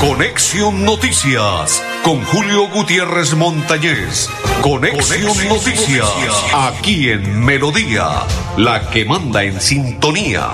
Conexión Noticias con Julio Gutiérrez Montañez. Conexión, Noticias, aquí en Melodía, la que manda en sintonía.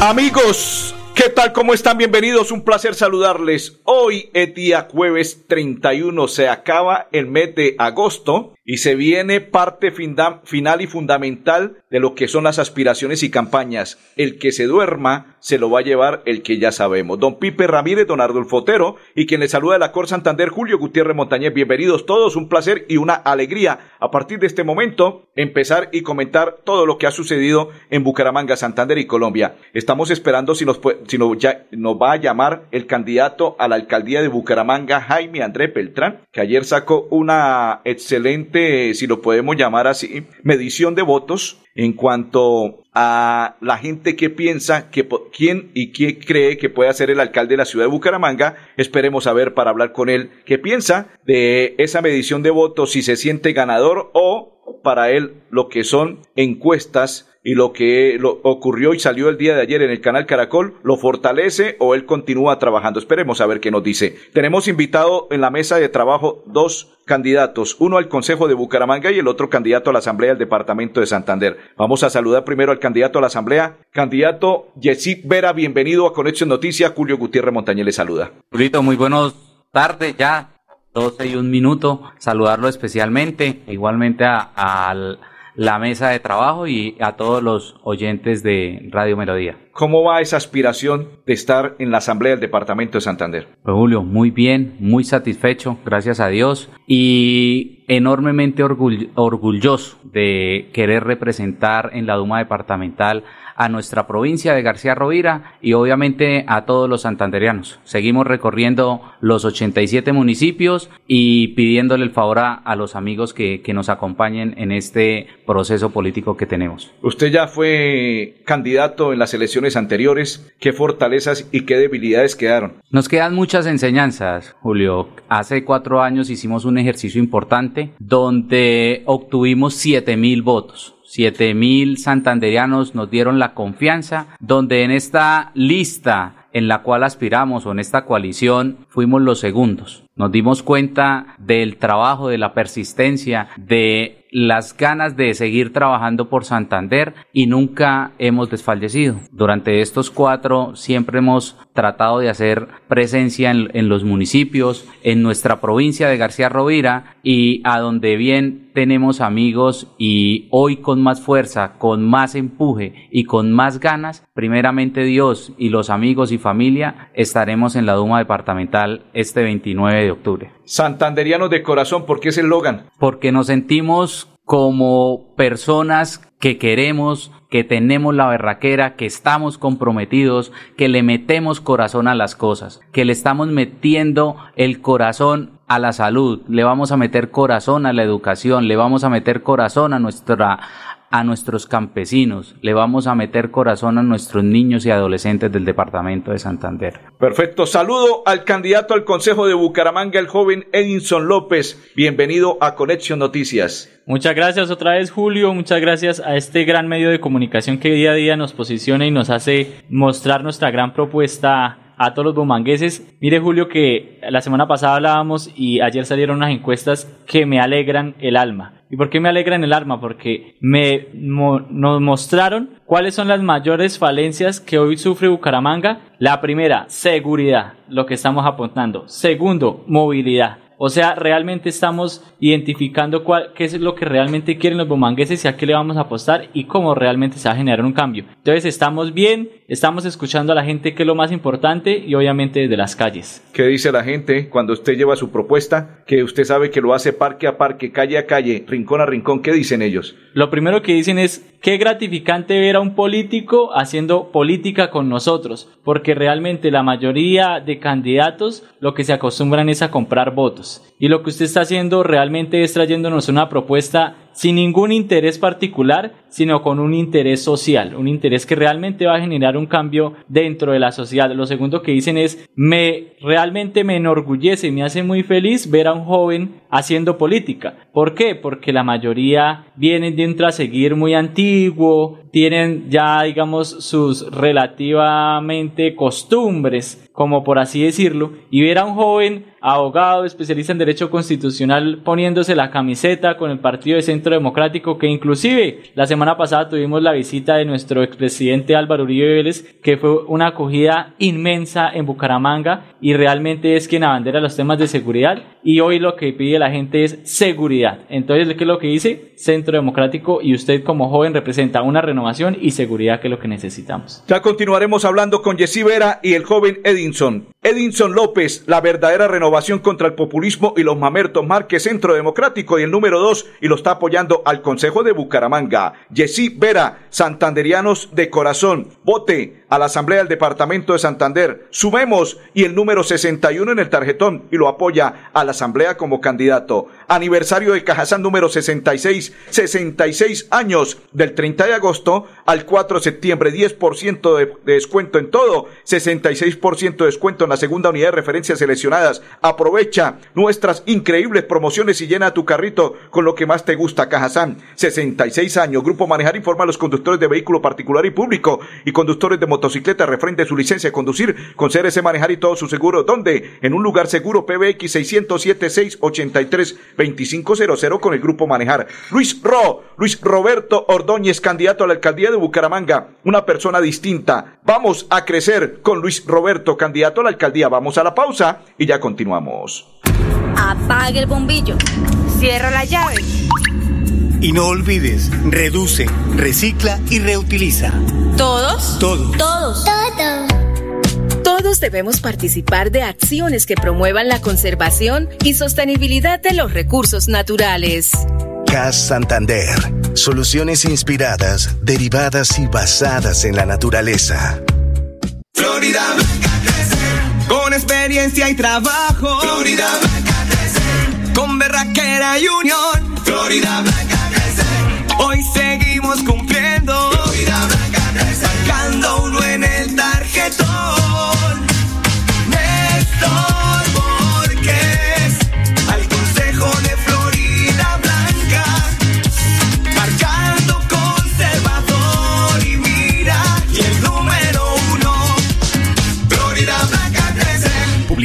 Amigos, ¿qué tal? ¿Cómo están? Bienvenidos, un placer saludarles. Hoy es día jueves 31, se acaba el mes de agosto y se viene parte final y fundamental de lo que son las aspiraciones y campañas. El que se duerma se lo va a llevar el que ya sabemos. Don Pipe Ramírez, don Ardolfo Fotero y quien le saluda de la Cor Santander, Julio Gutiérrez Montañez. Bienvenidos todos, un placer y una alegría a partir de este momento empezar y comentar todo lo que ha sucedido en Bucaramanga, Santander y Colombia. Estamos esperando si nos, si ya, nos va a llamar el candidato a la alcaldía de Bucaramanga, Jaime André Beltrán, que ayer sacó una excelente si lo podemos llamar así, medición de votos en cuanto a la gente que piensa que quién y quién cree que puede ser el alcalde de la ciudad de Bucaramanga. Esperemos a ver para hablar con él qué piensa de esa medición de votos, si se siente ganador o para él lo que son encuestas y lo que lo ocurrió y salió el día de ayer en el canal Caracol lo fortalece o él continúa trabajando. Esperemos a ver qué nos dice. Tenemos invitado en la mesa de trabajo dos candidatos, uno al Consejo de Bucaramanga y el otro candidato a la Asamblea del Departamento de Santander. Vamos a saludar primero al candidato a la Asamblea. Candidato Yesid Vera, bienvenido a Conexión Noticias. Julio Gutiérrez Montañez le saluda. Julito, muy buenas tardes ya. 12 y un minuto, saludarlo especialmente, igualmente al la mesa de trabajo y a todos los oyentes de Radio Melodía. ¿Cómo va esa aspiración de estar en la Asamblea del Departamento de Santander? Pues Julio, muy bien, muy satisfecho, gracias a Dios, y enormemente orgulloso de querer representar en la Duma Departamental a nuestra provincia de García Rovira y obviamente a todos los santanderianos. Seguimos recorriendo los 87 municipios y pidiéndole el favor a, los amigos que, que, nos acompañen en este proceso político que tenemos. Usted ya fue candidato en las elecciones anteriores. ¿Qué fortalezas y qué debilidades quedaron? Nos quedan muchas enseñanzas, Julio. Hace cuatro años hicimos un ejercicio importante donde obtuvimos 7 mil votos. Siete mil santanderianos nos dieron la confianza, donde en esta lista en la cual aspiramos o en esta coalición fuimos los segundos. Nos dimos cuenta del trabajo, de la persistencia, de las ganas de seguir trabajando por Santander y nunca hemos desfallecido. Durante estos cuatro siempre hemos tratado de hacer presencia en, los municipios, en nuestra provincia de García Rovira y a donde bien tenemos amigos y hoy con más fuerza, con más empuje y con más ganas, primeramente Dios y los amigos y familia estaremos en la Duma departamental este 29 de octubre. Santanderianos de corazón, ¿por qué es el Logan? Porque nos sentimos como personas que queremos, que tenemos la berraquera, que estamos comprometidos, que le metemos corazón a las cosas, que le estamos metiendo el corazón a la salud, le vamos a meter corazón a la educación, le vamos a meter corazón a nuestra a nuestros campesinos, le vamos a meter corazón a nuestros niños y adolescentes del departamento de Santander. Perfecto, saludo al candidato al Consejo de Bucaramanga, el joven Edinson López. Bienvenido a Conexión Noticias. Muchas gracias otra vez Julio, muchas gracias a este gran medio de comunicación que día a día nos posiciona y nos hace mostrar nuestra gran propuesta a todos los bumangueses. Mire Julio que la semana pasada hablábamos y ayer salieron unas encuestas que me alegran el alma. ¿Y por qué me alegran el alma? Porque me nos mostraron cuáles son las mayores falencias que hoy sufre Bucaramanga. La primera, seguridad, lo que estamos apuntando. Segundo, movilidad. O sea, realmente estamos identificando cuál, qué es lo que realmente quieren los bomangueses y a qué le vamos a apostar y cómo realmente se va a generar un cambio. Entonces estamos bien, estamos escuchando a la gente que es lo más importante y obviamente desde las calles. ¿Qué dice la gente cuando usted lleva su propuesta? Que usted sabe que lo hace parque a parque, calle a calle, rincón a rincón. ¿Qué dicen ellos? Lo primero que dicen es qué gratificante ver a un político haciendo política con nosotros, porque realmente la mayoría de candidatos lo que se acostumbran es a comprar votos. Y lo que usted está haciendo realmente es trayéndonos una propuesta sin ningún interés particular, sino con un interés social, un interés que realmente va a generar un cambio dentro de la sociedad. Lo segundo que dicen es, me realmente me enorgullece me hace muy feliz ver a un joven haciendo política. ¿Por qué? Porque la mayoría vienen de un traseguir muy antiguo, tienen ya, digamos, sus relativamente costumbres como por así decirlo, y ver a un joven abogado, especialista en derecho constitucional, poniéndose la camiseta con el Partido de Centro Democrático, que inclusive la semana pasada tuvimos la visita de nuestro expresidente Álvaro Uribe Vélez, que fue una acogida inmensa en Bucaramanga y realmente es quien abandera los temas de seguridad y hoy lo que pide la gente es seguridad. Entonces, ¿qué es lo que dice? Centro Democrático y usted como joven representa una renovación y seguridad que es lo que necesitamos. Ya continuaremos hablando con Jessy Vera y el joven Edin Edinson. López, la verdadera renovación contra el populismo y los mamertos Márquez, Centro Democrático y el número dos, y lo está apoyando al Consejo de Bucaramanga. Yesí Vera, Santanderianos de Corazón, vote a la Asamblea del Departamento de Santander. Sumemos y el número 61 en el tarjetón y lo apoya a la Asamblea como candidato. Aniversario de Cajazán número 66, 66 años del 30 de agosto al 4 de septiembre, 10% de, de descuento en todo, 66% de descuento en la segunda unidad de referencias seleccionadas. Aprovecha nuestras increíbles promociones y llena tu carrito con lo que más te gusta. Cajazán, 66 años. Grupo Manejar informa a los conductores de vehículo particular y público y conductores de motocicleta refrende su licencia de conducir con CRC Manejar y todo su seguro. ¿Dónde? En un lugar seguro PBX 607 683 2500 con el Grupo Manejar. Luis Ro, Luis Roberto Ordóñez, candidato a la alcaldía de Bucaramanga. Una persona distinta. Vamos a crecer con Luis Roberto, candidato a la alcaldía. Vamos a la pausa y ya continuamos. Apague el bombillo. Cierra la llave. Y no olvides, reduce, recicla y reutiliza. ¿Todos? Todos. Todos. Todos. Todos debemos participar de acciones que promuevan la conservación y sostenibilidad de los recursos naturales. CAS Santander. Soluciones inspiradas, derivadas y basadas en la naturaleza. Florida Blanca. Con experiencia y trabajo. Florida Blanca crece. Con berraquera y unión. Florida Blanca crece. Hoy seguimos cumpliendo. Florida Blanca crece. Sacando uno en el tarjetón. Néstor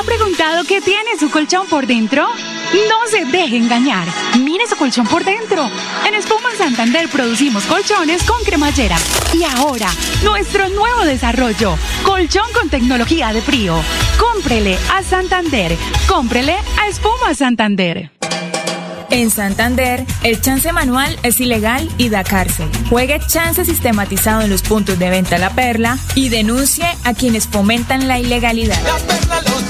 ¿Se ha preguntado qué tiene su colchón por dentro? No se deje engañar. Mire su colchón por dentro. En Espuma Santander producimos colchones con cremallera. Y ahora, nuestro nuevo desarrollo, colchón con tecnología de frío. Cómprele a Santander. Cómprele a Espuma Santander. En Santander, el chance manual es ilegal y da cárcel. Juegue chance sistematizado en los puntos de venta La Perla y denuncie a quienes fomentan la ilegalidad. La perla lo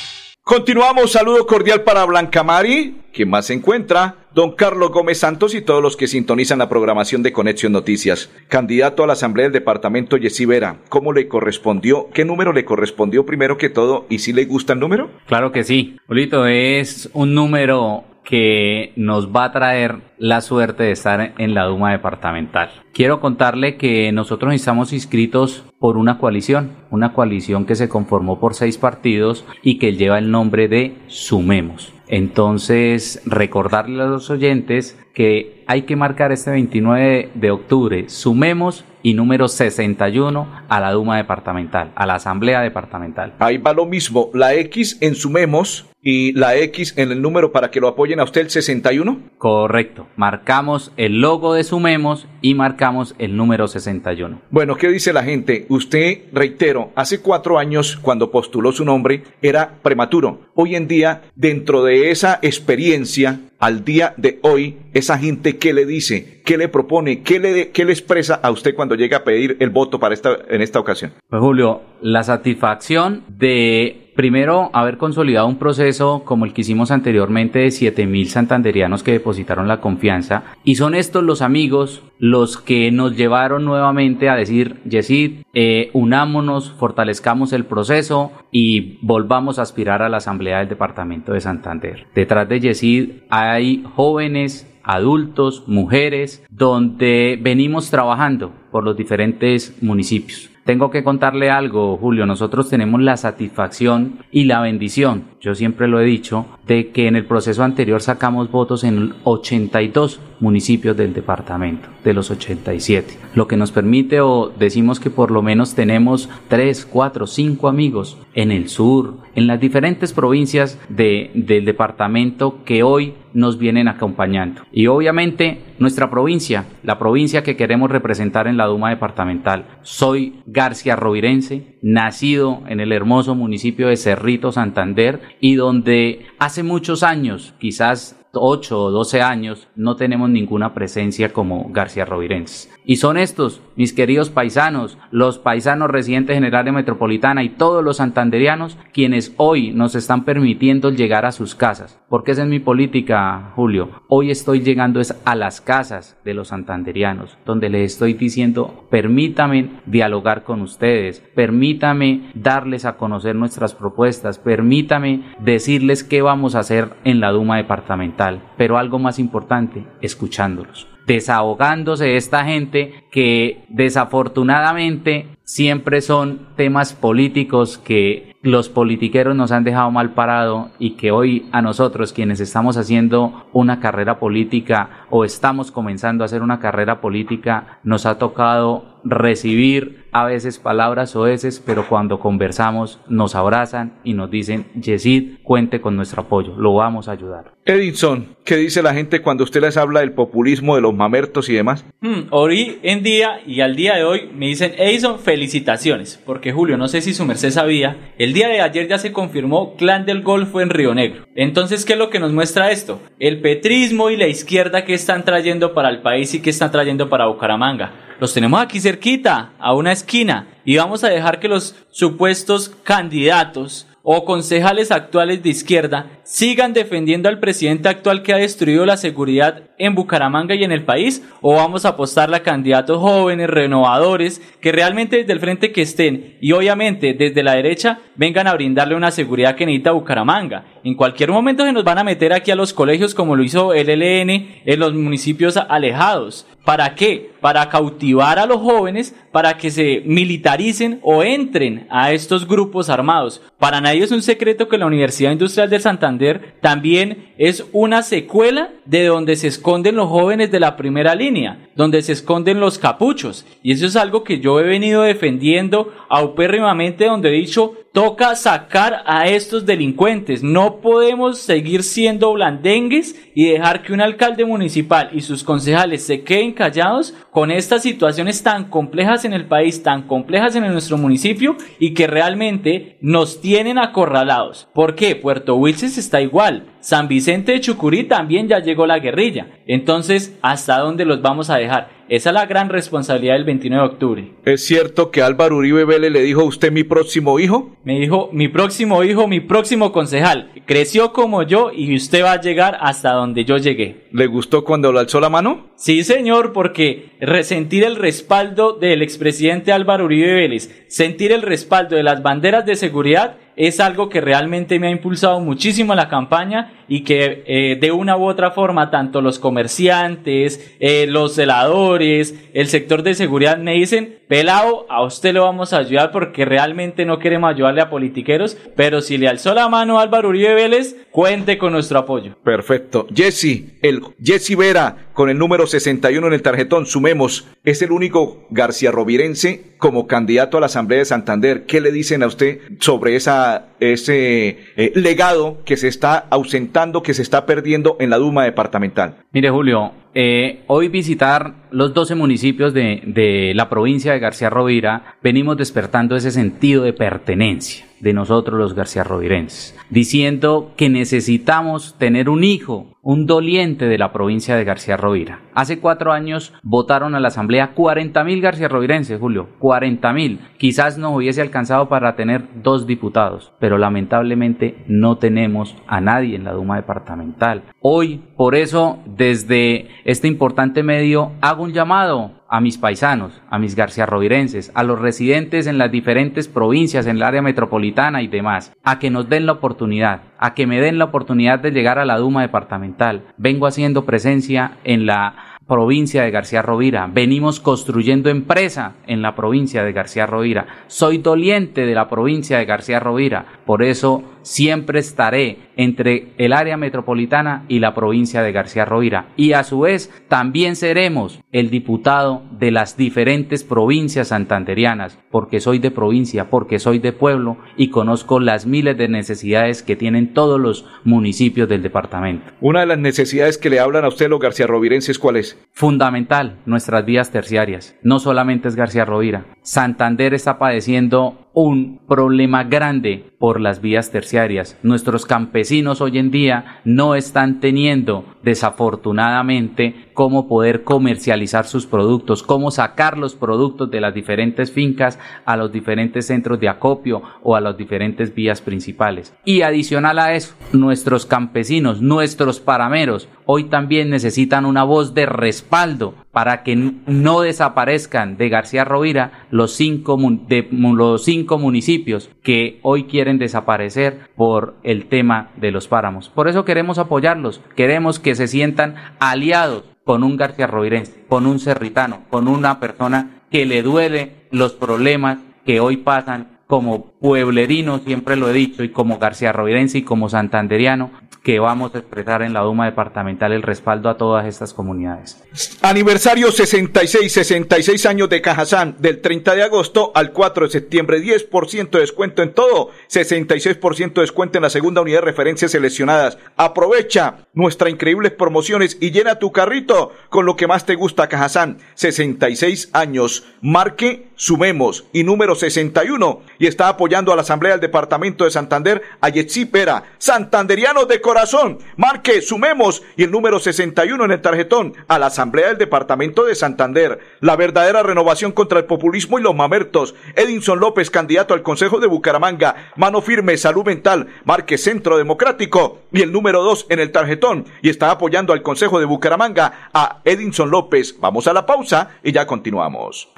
Continuamos, saludo cordial para Blanca Mari, quien más se encuentra, don Carlos Gómez Santos y todos los que sintonizan la programación de Conexión Noticias. Candidato a la Asamblea del Departamento Yesí Vera, ¿cómo le correspondió? ¿Qué número le correspondió primero que todo? ¿Y si le gusta el número? Claro que sí. Polito, es un número que nos va a traer la suerte de estar en la Duma departamental. Quiero contarle que nosotros estamos inscritos por una coalición, una coalición que se conformó por seis partidos y que lleva el nombre de Sumemos. Entonces, recordarle a los oyentes que hay que marcar este 29 de octubre, sumemos y número 61 a la Duma departamental, a la Asamblea departamental. Ahí va lo mismo, la X en sumemos y la X en el número para que lo apoyen a usted el 61. Correcto, marcamos el logo de sumemos y marcamos el número 61. Bueno, ¿qué dice la gente? Usted, reitero, hace cuatro años cuando postuló su nombre era prematuro. Hoy en día, dentro de esa experiencia, al día de hoy, esa gente, ¿qué le dice? ¿Qué le propone? ¿Qué le, qué le expresa a usted cuando llega a pedir el voto para esta, en esta ocasión? Pues Julio, la satisfacción de primero haber consolidado un proceso como el que hicimos anteriormente de 7000 santanderianos que depositaron la confianza y son estos los amigos los que nos llevaron nuevamente a decir Yesid, eh, unámonos, fortalezcamos el proceso y volvamos a aspirar a la asamblea del departamento de Santander. Detrás de Yesid hay jóvenes adultos, mujeres, donde venimos trabajando por los diferentes municipios. Tengo que contarle algo, Julio. Nosotros tenemos la satisfacción y la bendición, yo siempre lo he dicho, de que en el proceso anterior sacamos votos en 82 municipios del departamento, de los 87. Lo que nos permite o decimos que por lo menos tenemos 3, 4, 5 amigos en el sur, en las diferentes provincias de, del departamento que hoy nos vienen acompañando. Y obviamente nuestra provincia, la provincia que queremos representar en la Duma departamental. Soy García Rovirense, nacido en el hermoso municipio de Cerrito, Santander, y donde hace muchos años, quizás 8 o 12 años, no tenemos ninguna presencia como García Rovirense. Y son estos, mis queridos paisanos, los paisanos residentes en el metropolitana y todos los santanderianos, quienes hoy nos están permitiendo llegar a sus casas. Porque esa es mi política, Julio. Hoy estoy llegando es a las casas de los santanderianos, donde les estoy diciendo, permítame dialogar con ustedes, permítame darles a conocer nuestras propuestas, permítame decirles qué vamos a hacer en la Duma departamental. Pero algo más importante, escuchándolos. Desahogándose esta gente que desafortunadamente siempre son temas políticos que los politiqueros nos han dejado mal parado y que hoy a nosotros quienes estamos haciendo una carrera política o estamos comenzando a hacer una carrera política nos ha tocado recibir a veces palabras o veces, pero cuando conversamos nos abrazan y nos dicen, Yesid, cuente con nuestro apoyo, lo vamos a ayudar. Edison, ¿qué dice la gente cuando usted les habla del populismo, de los mamertos y demás? Hmm, hoy en día y al día de hoy me dicen, Edison, felicitaciones, porque Julio, no sé si su merced sabía, el día de ayer ya se confirmó Clan del Golfo en Río Negro. Entonces, ¿qué es lo que nos muestra esto? El petrismo y la izquierda que están trayendo para el país y que están trayendo para Bucaramanga. Los tenemos aquí cerquita, a una esquina, y vamos a dejar que los supuestos candidatos o concejales actuales de izquierda sigan defendiendo al presidente actual que ha destruido la seguridad en Bucaramanga y en el país o vamos a apostarle a candidatos jóvenes, renovadores, que realmente desde el frente que estén y obviamente desde la derecha vengan a brindarle una seguridad que necesita Bucaramanga. En cualquier momento se nos van a meter aquí a los colegios como lo hizo el LN en los municipios alejados. ¿Para qué? Para cautivar a los jóvenes, para que se militaricen o entren a estos grupos armados. Para nadie es un secreto que la Universidad Industrial de Santander también es una secuela de donde se esconden los jóvenes de la primera línea, donde se esconden los capuchos. Y eso es algo que yo he venido defendiendo aupérrimamente, donde he dicho toca sacar a estos delincuentes. No podemos seguir siendo blandengues y dejar que un alcalde municipal y sus concejales se queden callados con estas situaciones tan complejas en el país, tan complejas en nuestro municipio y que realmente nos tienen acorralados. ¿Por qué? Puerto Wilches está igual. San Vicente de Chucurí también ya llegó la guerrilla. Entonces, ¿hasta dónde los vamos a dejar? Esa es la gran responsabilidad del 29 de octubre. ¿Es cierto que Álvaro Uribe Vélez le dijo a usted mi próximo hijo? Me dijo, mi próximo hijo, mi próximo concejal. Creció como yo y usted va a llegar hasta donde yo llegué. ¿Le gustó cuando le alzó la mano? Sí, señor, porque resentir el respaldo del expresidente Álvaro Uribe Vélez, sentir el respaldo de las banderas de seguridad, es algo que realmente me ha impulsado muchísimo la campaña y que eh, de una u otra forma tanto los comerciantes, eh, los celadores, el sector de seguridad me dicen, pelado, a usted le vamos a ayudar porque realmente no queremos ayudarle a politiqueros, pero si le alzó la mano a Álvaro Uribe Vélez, cuente con nuestro apoyo. Perfecto. Jesse, el Jesse Vera con el número 61 en el tarjetón, sumemos, es el único García Rovirense como candidato a la Asamblea de Santander. ¿Qué le dicen a usted sobre esa, ese eh, legado que se está ausentando, que se está perdiendo en la Duma departamental? Mire, Julio, eh, hoy visitar los 12 municipios de, de la provincia de García Rovira, venimos despertando ese sentido de pertenencia de nosotros los García Rovirenses, diciendo que necesitamos tener un hijo, un doliente de la provincia de García Rovira. Hace cuatro años votaron a la asamblea 40 mil García Rovirenses, Julio, 40 mil. Quizás nos hubiese alcanzado para tener dos diputados, pero lamentablemente no tenemos a nadie en la Duma departamental. Hoy, por eso, desde este importante medio, hago un llamado a mis paisanos, a mis García Rovirenses, a los residentes en las diferentes provincias, en el área metropolitana y demás, a que nos den la oportunidad, a que me den la oportunidad de llegar a la Duma departamental. Vengo haciendo presencia en la provincia de García Rovira. Venimos construyendo empresa en la provincia de García Rovira. Soy doliente de la provincia de García Rovira. Por eso siempre estaré entre el área metropolitana y la provincia de García Rovira. Y a su vez también seremos el diputado de las diferentes provincias santanderianas, porque soy de provincia, porque soy de pueblo y conozco las miles de necesidades que tienen todos los municipios del departamento. Una de las necesidades que le hablan a usted los García Rovirenses, ¿cuál es? Fundamental, nuestras vías terciarias. No solamente es García Rovira. Santander está padeciendo un problema grande por las vías terciarias. Nuestros campesinos hoy en día no están teniendo, desafortunadamente, cómo poder comercializar sus productos, cómo sacar los productos de las diferentes fincas a los diferentes centros de acopio o a las diferentes vías principales. Y adicional a eso, nuestros campesinos, nuestros parameros, hoy también necesitan una voz de respaldo para que no desaparezcan de García Rovira los cinco, de, los cinco municipios que hoy quieren desaparecer por el tema de los páramos. Por eso queremos apoyarlos, queremos que se sientan aliados con un García Rovirense, con un serritano, con una persona que le duele los problemas que hoy pasan como pueblerino, siempre lo he dicho, y como García Rovirense y como santanderiano, que vamos a expresar en la Duma departamental el respaldo a todas estas comunidades. Aniversario 66, 66 años de Cajazán, del 30 de agosto al 4 de septiembre, 10% de descuento en todo, 66% de descuento en la segunda unidad de referencias seleccionadas. Aprovecha nuestras increíbles promociones y llena tu carrito con lo que más te gusta Cajazán. 66 años, marque, sumemos y número 61 y está apoyando a la Asamblea del Departamento de Santander a Pera, santanderianos de corazón. Marque, sumemos y el número 61 en el tarjetón a la Asamblea del Departamento de Santander. La verdadera renovación contra el populismo y los mamertos. Edinson López, candidato al Consejo de Bucaramanga. Mano firme, salud mental. Marque Centro Democrático y el número 2 en el tarjetón y está apoyando al Consejo de Bucaramanga a Edinson López. Vamos a la pausa y ya continuamos.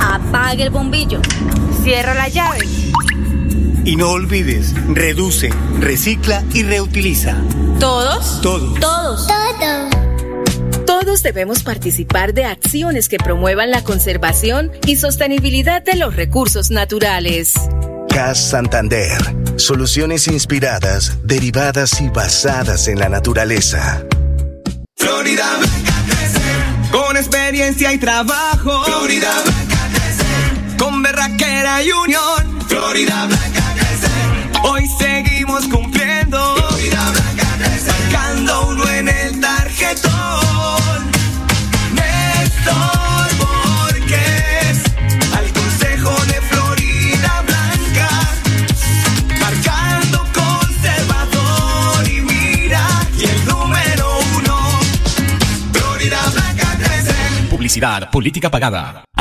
Apague el bombillo. Cierra la llave. Y no olvides, reduce, recicla y reutiliza. ¿Todos? Todos. Todos. Todos. Todos debemos participar de acciones que promuevan la conservación y sostenibilidad de los recursos naturales. CAS Santander. Soluciones inspiradas, derivadas y basadas en la naturaleza. Florida Blanca crece con experiencia y trabajo. Florida Blanca crece con berraquera y unión. Florida Blanca Hoy seguimos cumpliendo. Florida Blanca. Marcando uno en el tarjetón. Néstor Borges. Al consejo de Florida Blanca. Marcando conservador y mira. Y el número uno. Florida Blanca crece. Publicidad, política pagada.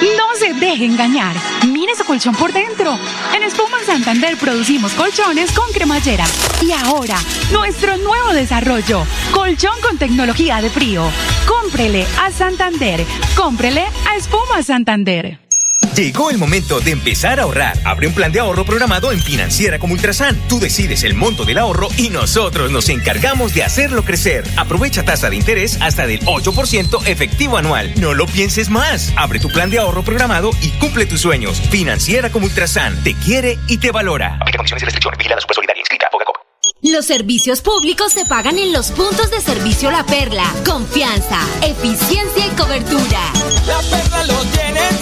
No se deje engañar. Mire su colchón por dentro. En Espuma Santander producimos colchones con cremallera. Y ahora, nuestro nuevo desarrollo. Colchón con tecnología de frío. Cómprele a Santander. Cómprele a Espuma Santander. Llegó el momento de empezar a ahorrar. Abre un plan de ahorro programado en Financiera como Ultrasan. Tú decides el monto del ahorro y nosotros nos encargamos de hacerlo crecer. Aprovecha tasa de interés hasta del 8% efectivo anual. No lo pienses más. Abre tu plan de ahorro programado y cumple tus sueños. Financiera como Ultrasan te quiere y te valora. Aplica condiciones y restricciones. Vigilada Supersolidaria, inscrita a Fogacop. Los servicios públicos se pagan en los puntos de servicio La Perla. Confianza, eficiencia y cobertura. La perla lo tiene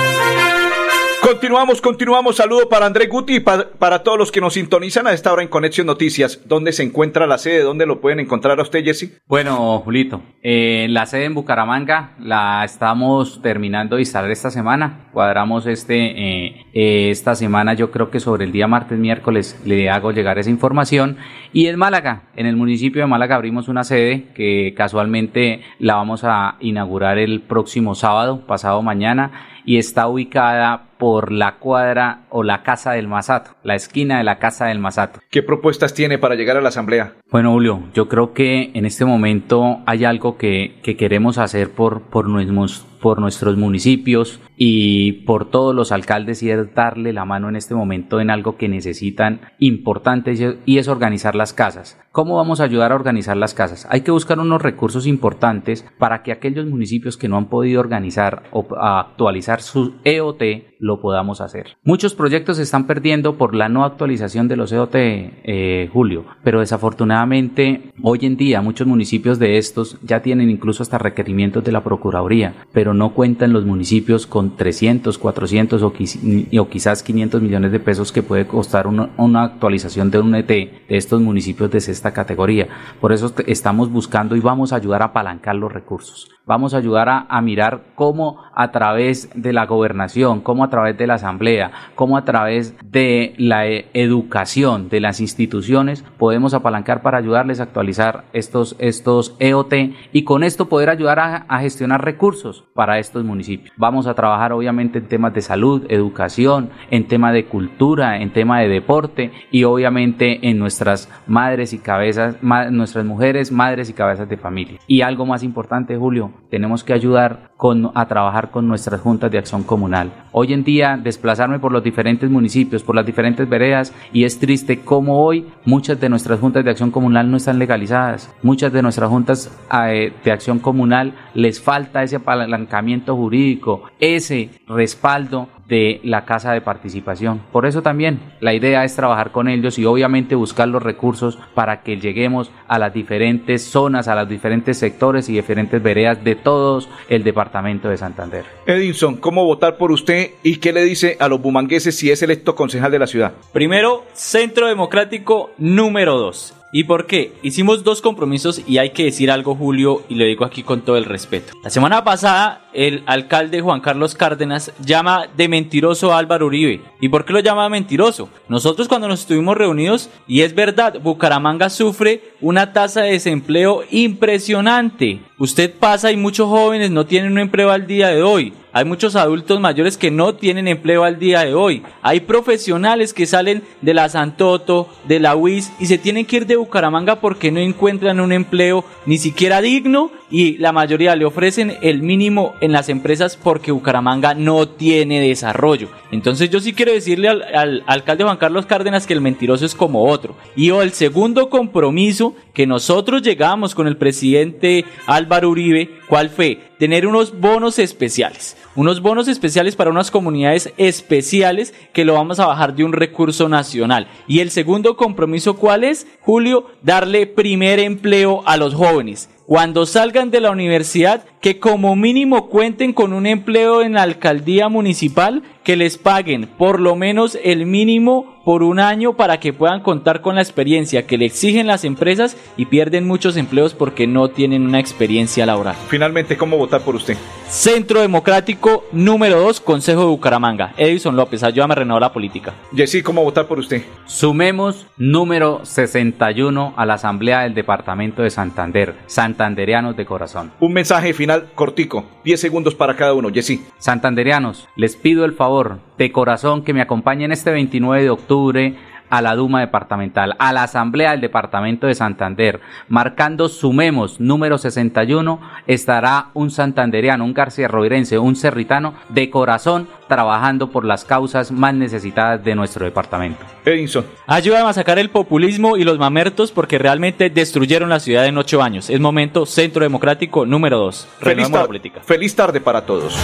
Continuamos, continuamos. Saludo para Andrés Guti y pa- para todos los que nos sintonizan a esta hora en Conexión Noticias. ¿Dónde se encuentra la sede? ¿Dónde lo pueden encontrar a usted, Jesse? Bueno, Julito, eh, la sede en Bucaramanga la estamos terminando de instalar esta semana. Cuadramos este eh, eh, esta semana, yo creo que sobre el día martes, miércoles, le hago llegar esa información. Y en Málaga, en el municipio de Málaga abrimos una sede que casualmente la vamos a inaugurar el próximo sábado, pasado mañana, y está ubicada por la cuadra o la Casa del Masato, la esquina de la Casa del Masato. ¿Qué propuestas tiene para llegar a la asamblea? Bueno, Julio, yo creo que en este momento hay algo que, que queremos hacer por, por, nuestros, por nuestros municipios y por todos los alcaldes y es darle la mano en este momento en algo que necesitan importante y es- organizar las casas. ¿Cómo vamos a ayudar a organizar las casas? Hay que buscar unos recursos importantes para que aquellos municipios que no han podido organizar o actualizar su EOT lo podamos hacer. Muchos proyectos se están perdiendo por la no actualización de los EOT, eh, Julio, pero desafortunadamente hoy en día muchos municipios de estos ya tienen incluso hasta requerimientos de la Procuraduría, pero no cuentan los municipios con 300, 400 o, quizás 500 millones de pesos que puede costar una, actualización de un ET de estos municipios de esta categoría. Por eso estamos buscando y vamos a ayudar a apalancar los recursos. Vamos a ayudar a, mirar cómo a través de la gobernación, cómo a través de la asamblea, cómo a través de la e, educación de las instituciones podemos apalancar para ayudarles a actualizar estos, estos EOT y con esto poder ayudar a gestionar recursos para estos municipios. Vamos a trabajar obviamente en temas de salud, educación, en tema de cultura, en tema de deporte y obviamente en nuestras madres y cabezas, nuestras mujeres, madres y cabezas de familia. Y algo más importante, Julio, tenemos que ayudar con, a trabajar con nuestras juntas de acción comunal. Hoy en día desplazarme por los diferentes municipios, por las diferentes veredas y es triste como hoy muchas de nuestras juntas de acción comunal no están legalizadas. Muchas de nuestras juntas eh, de acción comunal les falta ese apalancamiento jurídico, ese respaldo de la casa de participación. Por eso también la idea es trabajar con ellos y obviamente buscar los recursos para que lleguemos a las diferentes zonas, a los diferentes sectores y diferentes veredas de todos el departamento de Santander. Edinson, ¿cómo votar por usted y qué le dice a los bumangueses si es electo concejal de la ciudad? Primero, Centro Democrático número 2. ¿Y por qué? Hicimos dos compromisos y hay que decir algo, Julio, y lo digo aquí con todo el respeto. La semana pasada, el alcalde Juan Carlos Cárdenas llama de mentiroso a Álvaro Uribe. ¿Y por qué lo llama mentiroso? Nosotros cuando nos estuvimos reunidos, y es verdad, Bucaramanga sufre una tasa de desempleo impresionante. Usted pasa y muchos jóvenes no tienen un empleo al día de hoy. Hay muchos adultos mayores que no tienen empleo al día de hoy. Hay profesionales que salen de la Santoto, de la UIS y se tienen que ir de Bucaramanga porque no encuentran un empleo ni siquiera digno y la mayoría le ofrecen el mínimo en las empresas porque Bucaramanga no tiene desarrollo. Entonces yo sí quiero decirle al, alcalde Juan Carlos Cárdenas que el mentiroso es como otro. Y el segundo compromiso que nosotros llegamos con el presidente Álvaro Uribe, ¿cuál fue? Tener unos bonos especiales. Unos bonos especiales para unas comunidades especiales que lo vamos a bajar de un recurso nacional. Y el segundo compromiso, ¿cuál es? Julio, darle primer empleo a los jóvenes cuando salgan de la universidad, que como mínimo cuenten con un empleo en la alcaldía municipal, que les paguen por lo menos el mínimo por un año para que puedan contar con la experiencia que le exigen las empresas y pierden muchos empleos porque no tienen una experiencia laboral. Finalmente, ¿cómo votar por usted? Centro Democrático número 2, Consejo de Bucaramanga. Edison López, ayúdame a renovar la política. Jessy, ¿cómo votar por usted? Sumemos número 61 a la Asamblea del Departamento de Santander, santanderianos de corazón. Un mensaje final cortico, 10 segundos para cada uno, Jessy. Santanderianos, les pido el favor de corazón que me acompañen este 29 de octubre a la Duma Departamental, a la Asamblea del Departamento de Santander, marcando Sumemos número 61, estará un santanderiano, un garcía roirense, un cerritano de corazón trabajando por las causas más necesitadas de nuestro departamento. Edinson. Ayúdame a sacar el populismo y los mamertos porque realmente destruyeron la ciudad en ocho años. Es momento Centro Democrático número 2. Feliz, feliz tarde para todos.